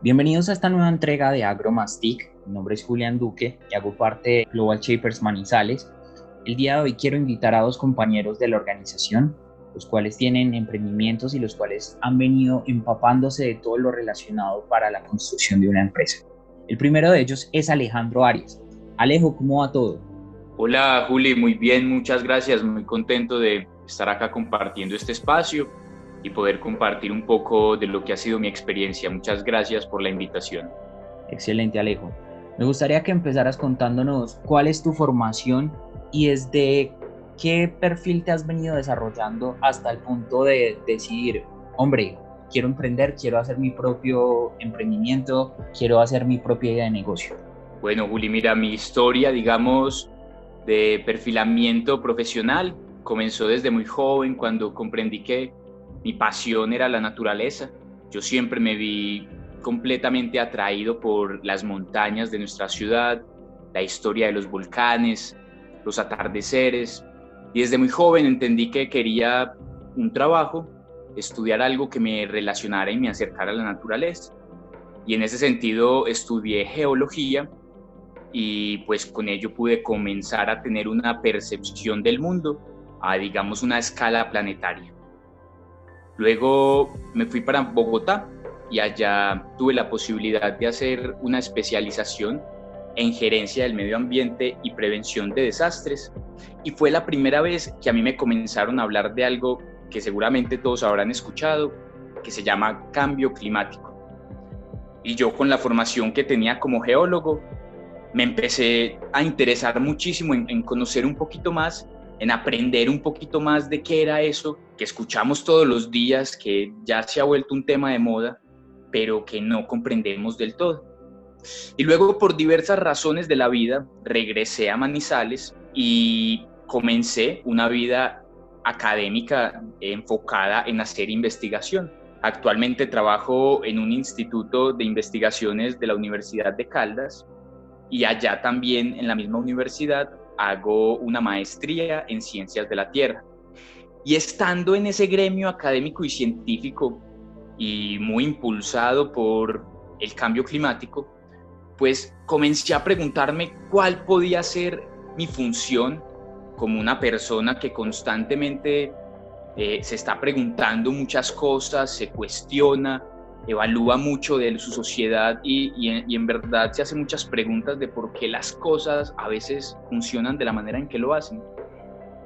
Bienvenidos a esta nueva entrega de AgroMastic. Mi nombre es Julián Duque y hago parte de Global Shapers Manizales. El día de hoy quiero invitar a dos compañeros de la organización, los cuales tienen emprendimientos y los cuales han venido empapándose de todo lo relacionado para la construcción de una empresa. El primero de ellos es Alejandro Arias. Alejo, ¿cómo va todo? Hola Juli, muy bien, muchas gracias, muy contento de estar acá compartiendo este espacio y poder compartir un poco de lo que ha sido mi experiencia. Muchas gracias por la invitación. Excelente, Alejo. Me gustaría que empezaras contándonos cuál es tu formación y desde qué perfil te has venido desarrollando hasta el punto de decidir, hombre, quiero emprender, quiero hacer mi propio emprendimiento, quiero hacer mi propia idea de negocio. Bueno, Juli, mira, mi historia, digamos, de perfilamiento profesional comenzó desde muy joven cuando comprendí que mi pasión era la naturaleza. Yo siempre me vi completamente atraído por las montañas de nuestra ciudad, la historia de los volcanes, los atardeceres. Y desde muy joven entendí que quería un trabajo, estudiar algo que me relacionara y me acercara a la naturaleza. Y en ese sentido estudié geología y pues con ello pude comenzar a tener una percepción del mundo a digamos una escala planetaria. Luego me fui para Bogotá y allá tuve la posibilidad de hacer una especialización en gerencia del medio ambiente y prevención de desastres. Y fue la primera vez que a mí me comenzaron a hablar de algo que seguramente todos habrán escuchado, que se llama cambio climático. Y yo con la formación que tenía como geólogo, me empecé a interesar muchísimo en, conocer un poquito más en aprender un poquito más de qué era eso que escuchamos todos los días, que ya se ha vuelto un tema de moda, pero que no comprendemos del todo. Y luego por diversas razones de la vida regresé a Manizales y comencé una vida académica enfocada en hacer investigación. Actualmente trabajo en un instituto de investigaciones de la Universidad de Caldas y allá también en la misma universidad hago una maestría en ciencias de la Tierra. Y estando en ese gremio académico y científico y muy impulsado por el cambio climático, pues comencé a preguntarme cuál podía ser mi función como una persona que constantemente eh, se está preguntando muchas cosas, se cuestiona, evalúa mucho de su sociedad y, en, verdad se hace muchas preguntas de por qué las cosas a veces funcionan de la manera en que lo hacen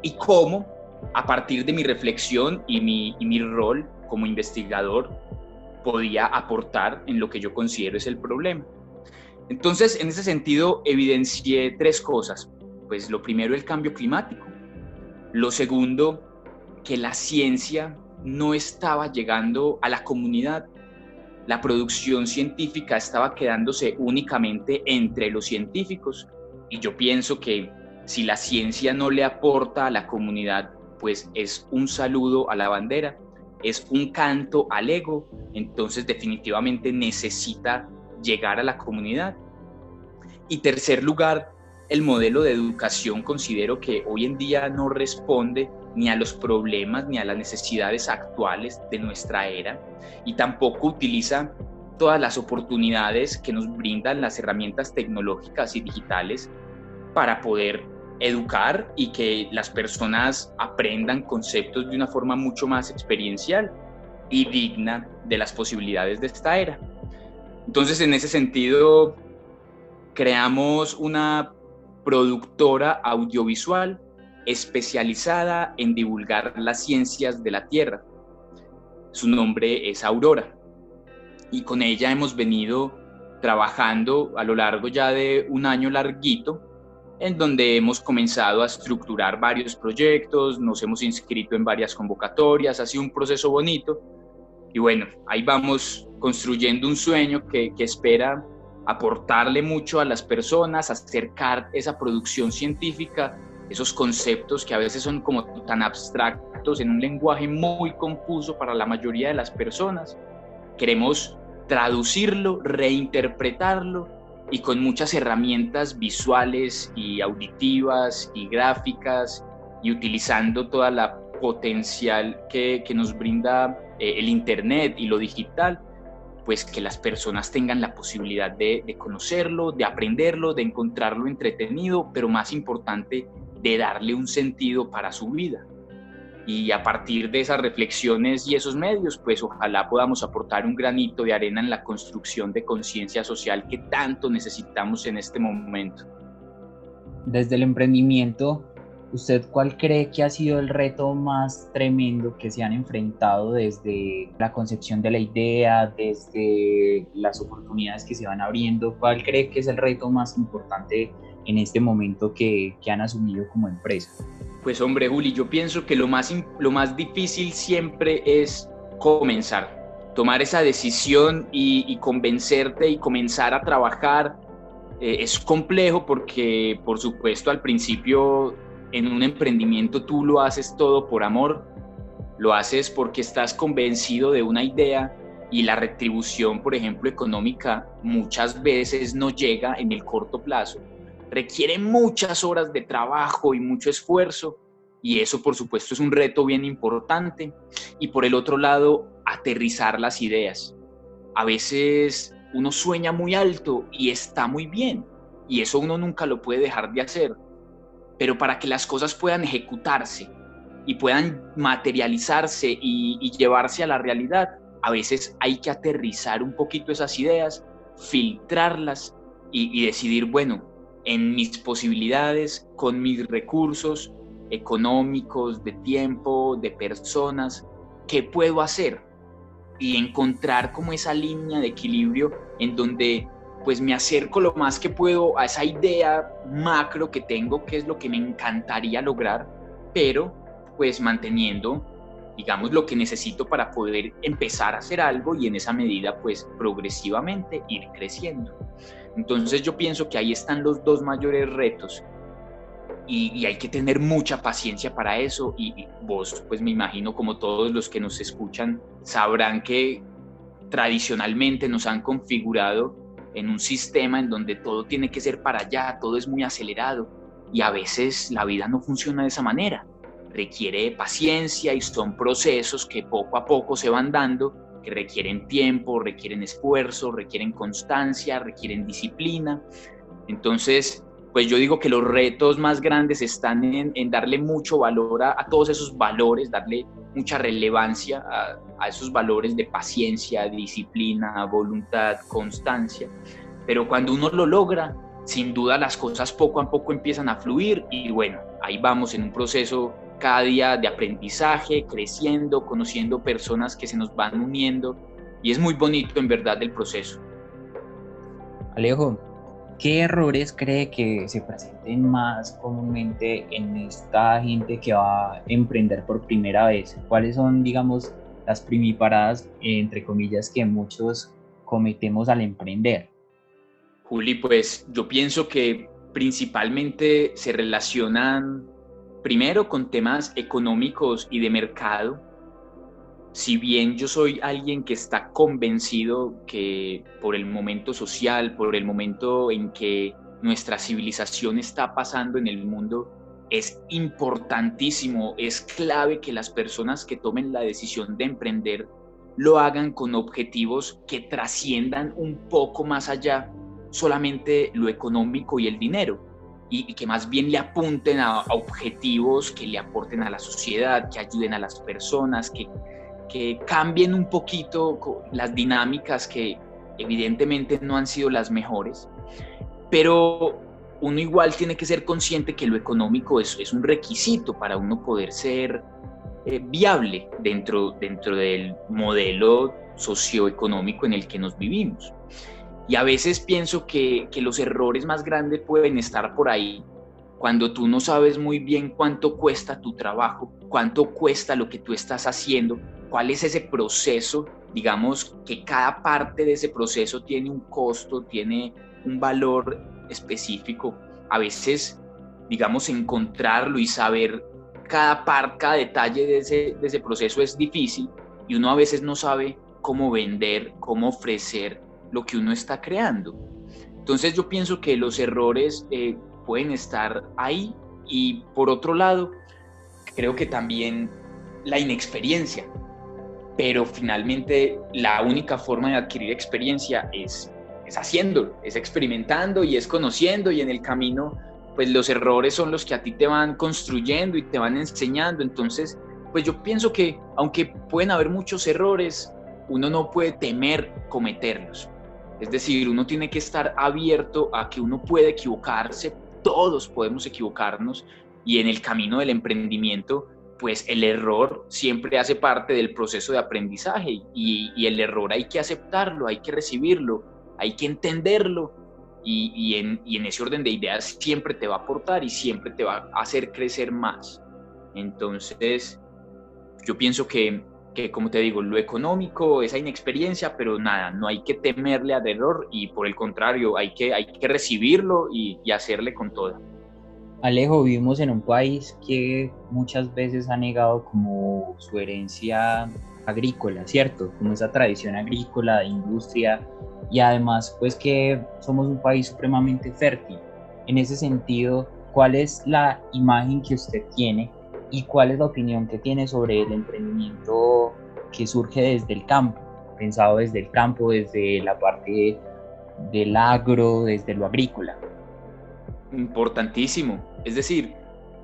y cómo a partir de mi reflexión y mi, y mi rol como investigador podía aportar en lo que yo considero es el problema. Entonces, en ese sentido, evidencié tres cosas. Pues lo primero, el cambio climático. Lo segundo, que la ciencia no estaba llegando a la comunidad la producción científica estaba quedándose únicamente entre los científicos y yo pienso que si la ciencia no le aporta a la comunidad, pues es un saludo a la bandera, es un canto al ego, entonces definitivamente necesita llegar a la comunidad. Y tercer lugar, el modelo de educación considero que hoy en día no responde ni a los problemas ni a las necesidades actuales de nuestra era y tampoco utiliza todas las oportunidades que nos brindan las herramientas tecnológicas y digitales para poder educar y que las personas aprendan conceptos de una forma mucho más experiencial y digna de las posibilidades de esta era. Entonces, en ese sentido, creamos una productora audiovisual especializada en divulgar las ciencias de la Tierra. Su nombre es Aurora y con ella hemos venido trabajando a lo largo ya de un año larguito en donde hemos comenzado a estructurar varios proyectos, nos hemos inscrito en varias convocatorias, ha sido un proceso bonito y bueno, ahí vamos construyendo un sueño que, que espera aportarle mucho a las personas, acercar esa producción científica esos conceptos que a veces son como tan abstractos en un lenguaje muy confuso para la mayoría de las personas. Queremos traducirlo, reinterpretarlo y con muchas herramientas visuales y auditivas y gráficas y utilizando toda la potencial que, que nos brinda eh, el Internet y lo digital, pues que las personas tengan la posibilidad de, de, conocerlo, de aprenderlo, de encontrarlo entretenido, pero más importante, de darle un sentido para su vida. Y a partir de esas reflexiones y esos medios, pues ojalá podamos aportar un granito de arena en la construcción de conciencia social que tanto necesitamos en este momento. Desde el emprendimiento, ¿Usted cuál cree que ha sido el reto más tremendo que se han enfrentado desde la concepción de la idea, desde las oportunidades que se van abriendo? ¿Cuál cree que es el reto más importante en este momento que, que han asumido como empresa? Pues hombre, Juli, yo pienso que lo más, lo más difícil siempre es comenzar, tomar esa decisión y, convencerte y comenzar a trabajar. Eh, es complejo porque, por supuesto, al principio en un emprendimiento tú lo haces todo por amor, lo haces porque estás convencido de una idea y la retribución, por ejemplo, económica muchas veces no llega en el corto plazo. Requiere muchas horas de trabajo y mucho esfuerzo y eso por supuesto es un reto bien importante. Y por el otro lado, aterrizar las ideas. A veces uno sueña muy alto y está muy bien y eso uno nunca lo puede dejar de hacer pero para que las cosas puedan ejecutarse y puedan materializarse y, llevarse a la realidad, a veces hay que aterrizar un poquito esas ideas, filtrarlas y, y decidir, bueno, en mis posibilidades, con mis recursos económicos, de tiempo, de personas, ¿qué puedo hacer? Y encontrar como esa línea de equilibrio en donde pues me acerco lo más que puedo a esa idea macro que tengo, que es lo que me encantaría lograr, pero pues manteniendo, digamos, lo que necesito para poder empezar a hacer algo y en esa medida pues progresivamente ir creciendo. Entonces yo pienso que ahí están los dos mayores retos y, hay que tener mucha paciencia para eso y vos pues me imagino como todos los que nos escuchan sabrán que tradicionalmente nos han configurado en un sistema en donde todo tiene que ser para allá, todo es muy acelerado y a veces la vida no funciona de esa manera. Requiere paciencia y son procesos que poco a poco se van dando, que requieren tiempo, requieren esfuerzo, requieren constancia, requieren disciplina. Entonces, pues yo digo que los retos más grandes están en, darle mucho valor a, todos esos valores, darle mucha relevancia a, a, esos valores de paciencia, disciplina, voluntad, constancia. Pero cuando uno lo logra, sin duda las cosas poco a poco empiezan a fluir y bueno, ahí vamos en un proceso cada día de aprendizaje, creciendo, conociendo personas que se nos van uniendo y es muy bonito en verdad el proceso. Alejo, ¿Qué errores cree que se presenten más comúnmente en esta gente que va a emprender por primera vez? ¿Cuáles son, digamos, las primiparadas, entre comillas, que muchos cometemos al emprender? Juli, pues yo pienso que principalmente se relacionan primero con temas económicos y de mercado, si bien yo soy alguien que está convencido que por el momento social, por el momento en que nuestra civilización está pasando en el mundo, es importantísimo, es clave que las personas que tomen la decisión de emprender lo hagan con objetivos que trasciendan un poco más allá solamente lo económico y el dinero. Y, que más bien le apunten a objetivos que le aporten a la sociedad, que ayuden a las personas, que que cambien un poquito las dinámicas que evidentemente no han sido las mejores, pero uno igual tiene que ser consciente que lo económico es, es un requisito para uno poder ser eh, viable dentro, dentro del modelo socioeconómico en el que nos vivimos. Y a veces pienso que, que los errores más grandes pueden estar por ahí, cuando tú no sabes muy bien cuánto cuesta tu trabajo, cuánto cuesta lo que tú estás haciendo, cuál es ese proceso, digamos que cada parte de ese proceso tiene un costo, tiene un valor específico. A veces, digamos, encontrarlo y saber cada parte, cada detalle de ese, de ese proceso es difícil y uno a veces no sabe cómo vender, cómo ofrecer lo que uno está creando. Entonces yo pienso que los errores eh, pueden estar ahí y por otro lado, creo que también la inexperiencia pero finalmente la única forma de adquirir experiencia es, es haciendo, es experimentando y es conociendo y en el camino pues los errores son los que a ti te van construyendo y te van enseñando. Entonces, pues yo pienso que aunque pueden haber muchos errores, uno no puede temer cometerlos. Es decir, uno tiene que estar abierto a que uno puede equivocarse, todos podemos equivocarnos y en el camino del emprendimiento, pues el error siempre hace parte del proceso de aprendizaje y, el error hay que aceptarlo, hay que recibirlo, hay que entenderlo y, en, y en ese orden de ideas siempre te va a aportar y siempre te va a hacer crecer más. Entonces, yo pienso que, que, como te digo, lo económico, esa inexperiencia, pero nada, no hay que temerle al error y por el contrario, hay que, hay que recibirlo y, y hacerle con toda. Alejo, vivimos en un país que muchas veces ha negado como su herencia agrícola, ¿cierto? Como esa tradición agrícola de industria y además pues que somos un país supremamente fértil. En ese sentido, ¿cuál es la imagen que usted tiene y cuál es la opinión que tiene sobre el emprendimiento que surge desde el campo, pensado desde el campo, desde la parte del agro, desde lo agrícola? Importantísimo. Es decir,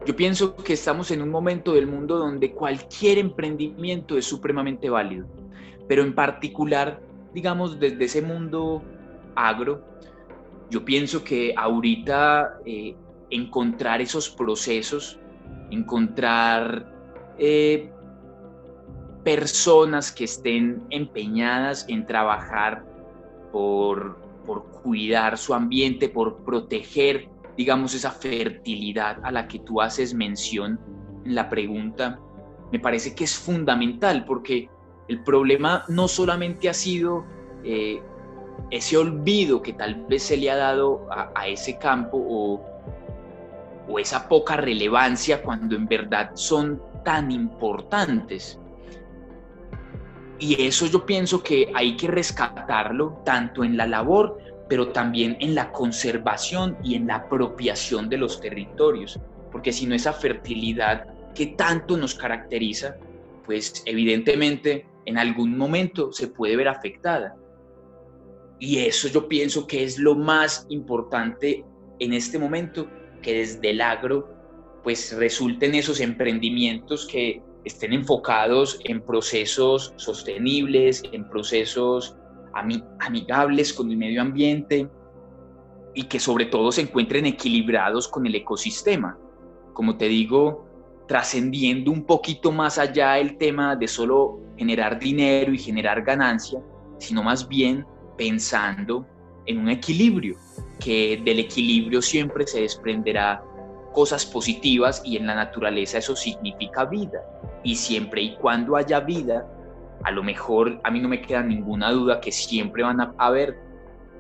yo pienso que estamos en un momento del mundo donde cualquier emprendimiento es supremamente válido, pero en particular, digamos, desde ese mundo agro, yo pienso que ahorita eh, encontrar esos procesos encontrar eh, personas que estén empeñadas en trabajar por, por cuidar su ambiente, por proteger, digamos, esa fertilidad a la que tú haces mención en la pregunta, me parece que es fundamental porque el problema no solamente ha sido eh, ese olvido que tal vez se le ha dado a, a ese campo o, o esa poca relevancia cuando en verdad son tan importantes. Y eso yo pienso que hay que rescatarlo tanto en la labor, pero también en la conservación y en la apropiación de los territorios, porque si no esa fertilidad que tanto nos caracteriza, pues evidentemente en algún momento se puede ver afectada. Y eso yo pienso que es lo más importante en este momento que desde el agro pues resulten esos emprendimientos que estén enfocados en procesos sostenibles, en procesos amigables con el medio ambiente y que sobre todo se encuentren equilibrados con el ecosistema. Como te digo, trascendiendo un poquito más allá el tema de solo generar dinero y generar ganancia, sino más bien pensando en un equilibrio, que del equilibrio siempre se desprenderá cosas positivas y en la naturaleza eso significa vida. Y siempre y cuando haya vida, a lo mejor a mí no me queda ninguna duda que siempre van a haber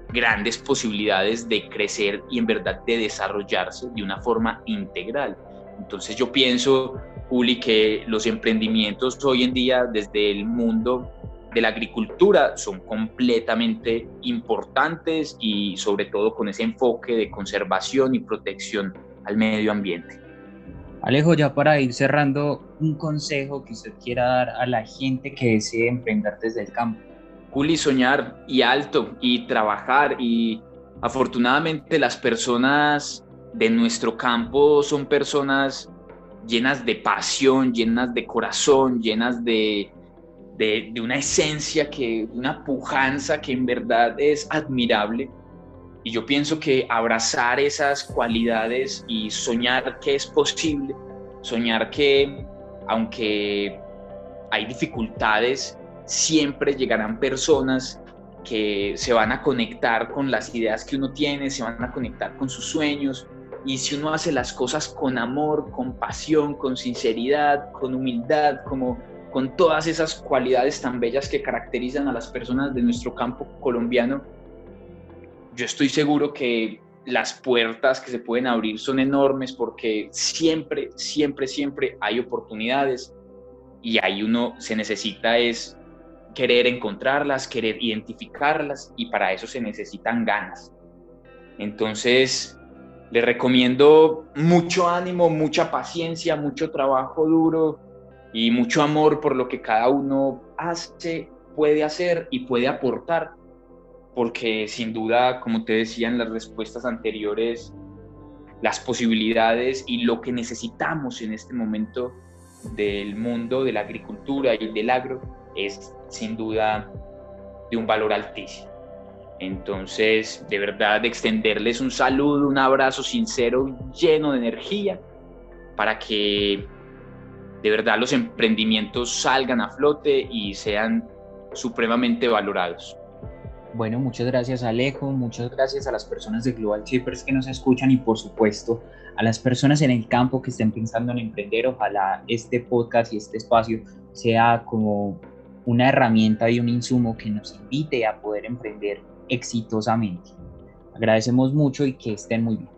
grandes posibilidades de crecer y en verdad de desarrollarse de una forma integral. Entonces yo pienso, Juli, que los emprendimientos hoy en día desde el mundo de la agricultura son completamente importantes y sobre todo con ese enfoque de conservación y protección al medio ambiente. Alejo, ya para ir cerrando, un consejo que usted quiera dar a la gente que desee emprender desde el campo. Juli, soñar y alto y trabajar y afortunadamente las personas de nuestro campo son personas llenas de pasión, llenas de corazón, llenas de, de, una esencia, que, una pujanza que en verdad es admirable. Y yo pienso que abrazar esas cualidades y soñar que es posible, soñar que aunque hay dificultades, siempre llegarán personas que se van a conectar con las ideas que uno tiene, se van a conectar con sus sueños. Y si uno hace las cosas con amor, con pasión, con sinceridad, con humildad, como con todas esas cualidades tan bellas que caracterizan a las personas de nuestro campo colombiano, yo estoy seguro que las puertas que se pueden abrir son enormes porque siempre, siempre, siempre hay oportunidades y ahí uno se necesita es querer encontrarlas, querer identificarlas y para eso se necesitan ganas. Entonces, les recomiendo mucho ánimo, mucha paciencia, mucho trabajo duro, y mucho amor por lo que cada uno hace, puede hacer y puede aportar, porque sin duda, como te decía en las respuestas anteriores, las posibilidades y lo que necesitamos en este momento del mundo de la agricultura y del agro es sin duda de un valor altísimo. Entonces, de verdad, extenderles un saludo, un abrazo sincero, lleno de energía, para que de verdad los emprendimientos salgan a flote y sean supremamente valorados. Bueno, muchas gracias Alejo, muchas gracias a las personas de Global Shippers que nos escuchan y por supuesto a las personas en el campo que estén pensando en emprender. Ojalá este podcast y este espacio sea como una herramienta y un insumo que nos invite a poder emprender exitosamente. Agradecemos mucho y que estén muy bien.